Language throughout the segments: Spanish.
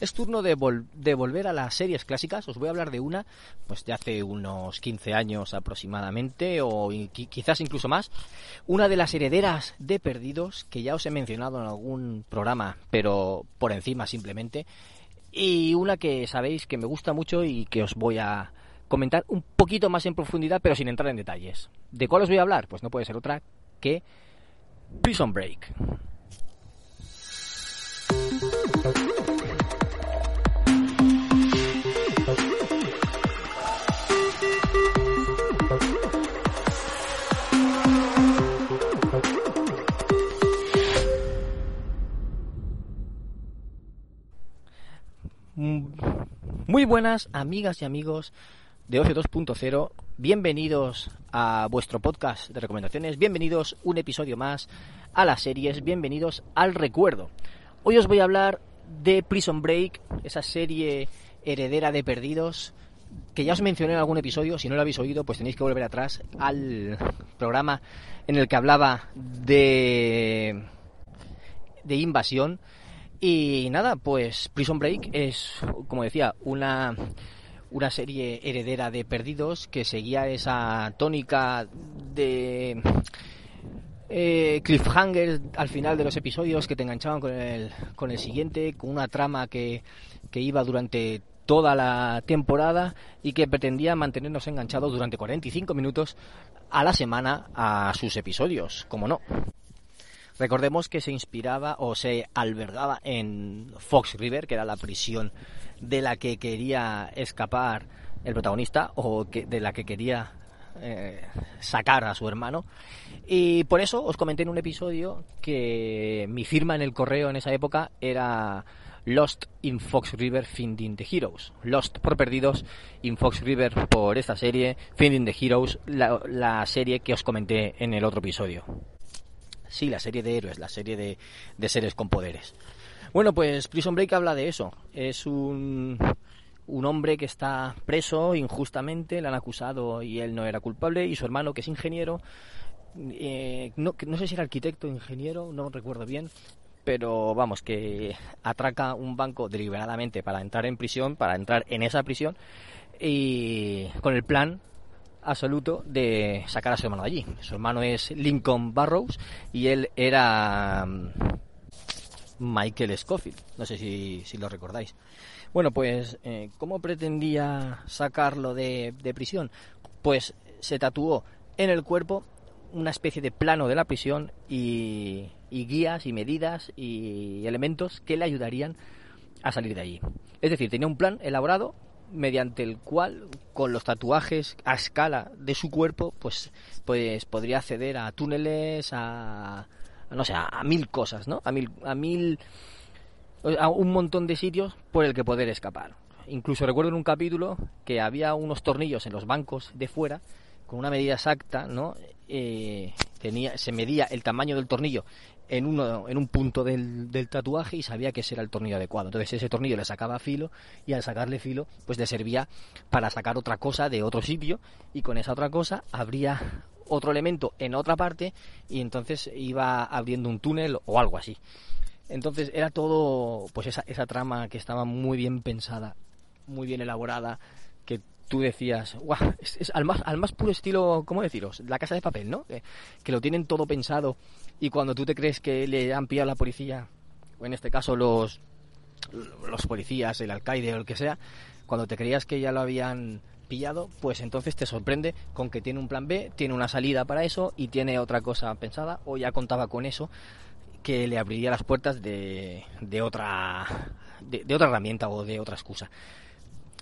Es turno de, vol de, volver a las series clásicas. Os voy a hablar de una, pues de hace unos 15 años aproximadamente, o quizás incluso más. Una de las herederas de Perdidos, que ya os he mencionado en algún programa, pero por encima simplemente. Y una que sabéis que me gusta mucho y que os voy a comentar un poquito más en profundidad, pero sin entrar en detalles. ¿De cuál os voy a hablar? Pues no puede ser otra que Prison Break. Muy buenas amigas y amigos de Ocio 2.0, bienvenidos a vuestro podcast de recomendaciones, bienvenidos un episodio más a las series, bienvenidos al recuerdo. Hoy os voy a hablar de Prison Break, esa serie heredera de Perdidos, que ya os mencioné en algún episodio, si no lo habéis oído, pues tenéis que volver atrás al programa en el que hablaba de de invasión y nada, pues Prison Break es, como decía, una, una serie heredera de Perdidos que seguía esa tónica de eh, cliffhanger al final de los episodios que te enganchaban con el, con el siguiente, con una trama que, que iba durante toda la temporada y que pretendía mantenernos enganchados durante 45 minutos a la semana a sus episodios, como no. Recordemos que se inspiraba o se albergaba en Fox River, que era la prisión de la que quería escapar el protagonista o que, de la que quería eh, sacar a su hermano. Y por eso os comenté en un episodio que mi firma en el correo en esa época era Lost in Fox River Finding the Heroes. Lost por perdidos, in Fox River por esta serie, Finding the Heroes, la serie que os comenté en el otro episodio. Sí, la serie de héroes, la serie de, de seres con poderes. Bueno, pues Prison Break habla de eso. Es un, un hombre que está preso injustamente, le han acusado y él no era culpable, y su hermano, que es ingeniero, eh, no, sé si era arquitecto ingeniero, no recuerdo bien, pero vamos, que atraca un banco deliberadamente para entrar en prisión, para entrar en esa prisión, y con el plan absoluto de sacar a su hermano de allí. Su hermano es Lincoln Barrows y él era mm, Michael Scofield. No sé si, lo recordáis. Bueno, pues, eh, ¿cómo pretendía sacarlo de, prisión? Pues se tatuó en el cuerpo una especie de plano de la prisión y, y guías y medidas y elementos que le ayudarían a salir de allí. Es decir, tenía un plan elaborado mediante el cual, con los tatuajes a escala de su cuerpo, pues, pues podría acceder a túneles, a, no sé, a, mil cosas, ¿no? A mil, a mil, a un montón de sitios por el que poder escapar. Incluso recuerdo en un capítulo que había unos tornillos en los bancos de fuera con una medida exacta, ¿no? Eh, tenía, se medía el tamaño del tornillo en, uno, en un punto del, del, tatuaje y sabía que ese era el tornillo adecuado. Entonces ese tornillo le sacaba filo y al sacarle filo pues le servía para sacar otra cosa de otro sitio y con esa otra cosa habría otro elemento en otra parte y entonces iba abriendo un túnel o algo así. Entonces era todo pues esa, esa trama que estaba muy bien pensada, muy bien elaborada, tú decías, guau, es, al, más, al más puro estilo, ¿cómo deciros? La casa de papel, ¿no? Que, lo tienen todo pensado y cuando tú te crees que le han pillado la policía, o en este caso los, los policías, el alcaide o el que sea, cuando te creías que ya lo habían pillado, pues entonces te sorprende con que tiene un plan B, tiene una salida para eso y tiene otra cosa pensada o ya contaba con eso que le abriría las puertas de, de otra de otra herramienta o de otra excusa.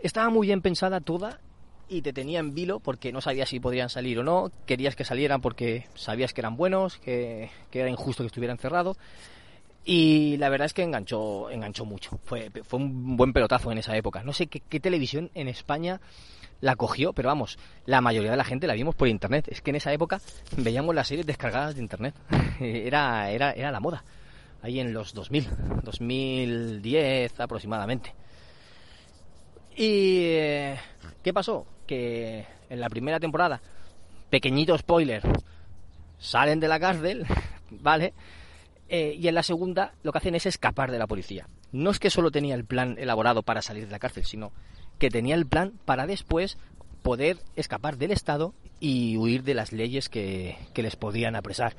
Estaba muy bien pensada toda y te tenía en vilo porque no sabías si podrían salir o no, querías que salieran porque sabías que eran buenos, que, era injusto que estuvieran cerrados. Y la verdad es que enganchó, enganchó mucho. Fue, fue un buen pelotazo en esa época. No sé qué, qué televisión en España la cogió, pero vamos, la mayoría de la gente la vimos por internet. Es que en esa época veíamos las series descargadas de internet. era, era, era la moda. Ahí en los 2000, 2010 aproximadamente. ¿Y eh, qué pasó? Que en la primera temporada, pequeñito spoiler, salen de la cárcel, ¿vale? Eh, y en la segunda lo que hacen es escapar de la policía. No es que solo tenía el plan elaborado para salir de la cárcel, sino que tenía el plan para después poder escapar del Estado y huir de las leyes que, que les podían apresar.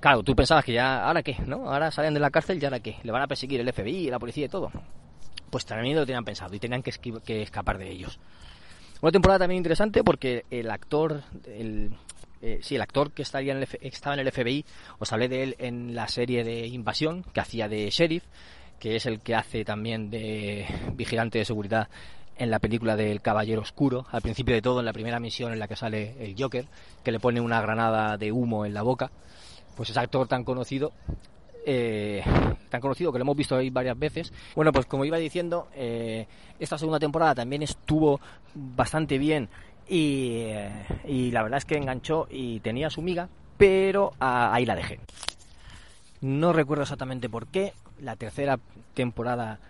Claro, tú pensabas que ya, ¿ahora qué? ¿No? Ahora salen de la cárcel y ¿ahora qué? Le van a perseguir el FBI, la policía y todo. Pues también lo tenían pensado y tenían que, escapar de ellos. Una temporada también interesante porque el actor, el, eh, sí, el actor que estaría en el estaba en el FBI, os hablé de él en la serie de Invasión, que hacía de sheriff, que es el que hace también de vigilante de seguridad en la película del Caballero Oscuro, al principio de todo, en la primera misión en la que sale el Joker, que le pone una granada de humo en la boca. Pues ese actor tan conocido eh, tan conocido que lo hemos visto ahí varias veces. Bueno, pues como iba diciendo, eh, esta segunda temporada también estuvo bastante bien y, eh, la verdad es que enganchó y tenía su miga, pero ah, ahí la dejé. No recuerdo exactamente por qué. La tercera temporada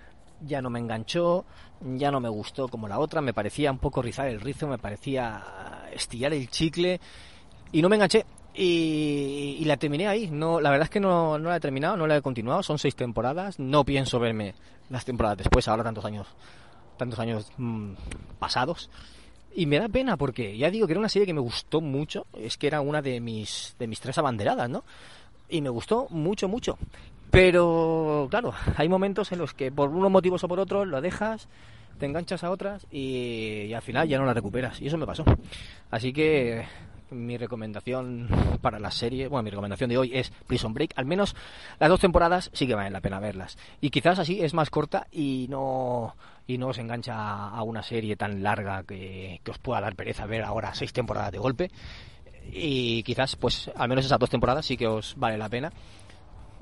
ya no me enganchó, ya no me gustó como la otra, me parecía un poco rizar el rizo, me parecía estillar el chicle y no me enganché. Y, y la terminé ahí. No, la verdad es que no, no la he terminado, no la he continuado. Son seis temporadas. No pienso verme las temporadas después, ahora tantos años, tantos años mm, pasados. Y me da pena porque ya digo que era una serie que me gustó mucho. Es que era una de mis, de mis tres abanderadas, ¿no? Y me gustó mucho, mucho. Pero, claro, hay momentos en los que por unos motivos o por otros lo dejas, te enganchas a otras y, y al final ya no la recuperas. Y eso me pasó. Así que mi recomendación para la serie, bueno, mi recomendación de hoy es Prison Break. Al menos las dos temporadas sí que valen la pena verlas. Y quizás así es más corta y no y no os engancha a una serie tan larga que, os pueda dar pereza ver ahora seis temporadas de golpe. Y quizás, pues, al menos esas dos temporadas sí que os vale la pena.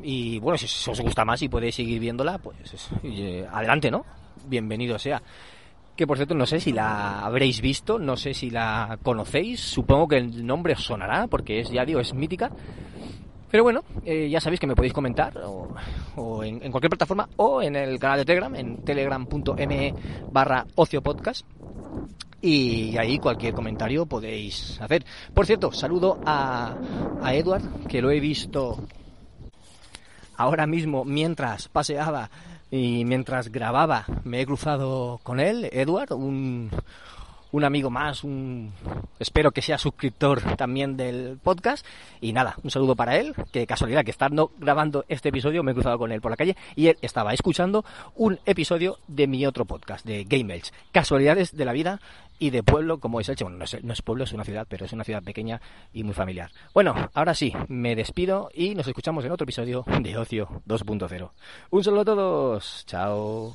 Y bueno, si os gusta más y podéis seguir viéndola, pues eh, adelante, ¿no? Bienvenido sea. Que por cierto, no sé si la habréis visto, no sé si la conocéis, supongo que el nombre os sonará, porque es, ya digo, es mítica. Pero bueno, eh, ya sabéis que me podéis comentar o, en, en cualquier plataforma o en el canal de Telegram, en telegram.me barra ociopodcast. Y ahí cualquier comentario podéis hacer. Por cierto, saludo a, a Edward, que lo he visto ahora mismo mientras paseaba y mientras grababa me he cruzado con él, Edward, un, un amigo más, un espero que sea suscriptor también del podcast y nada, un saludo para él, que casualidad que estando grabando este episodio me he cruzado con él por la calle y él estaba escuchando un episodio de mi otro podcast de Game Elch, casualidades de la vida y de pueblo como es Elche. Bueno, no es, no es pueblo, es una ciudad, pero es una ciudad pequeña y muy familiar. Bueno, ahora sí, me despido y nos escuchamos en otro episodio de Ocio 2.0. Un saludo a todos, chao.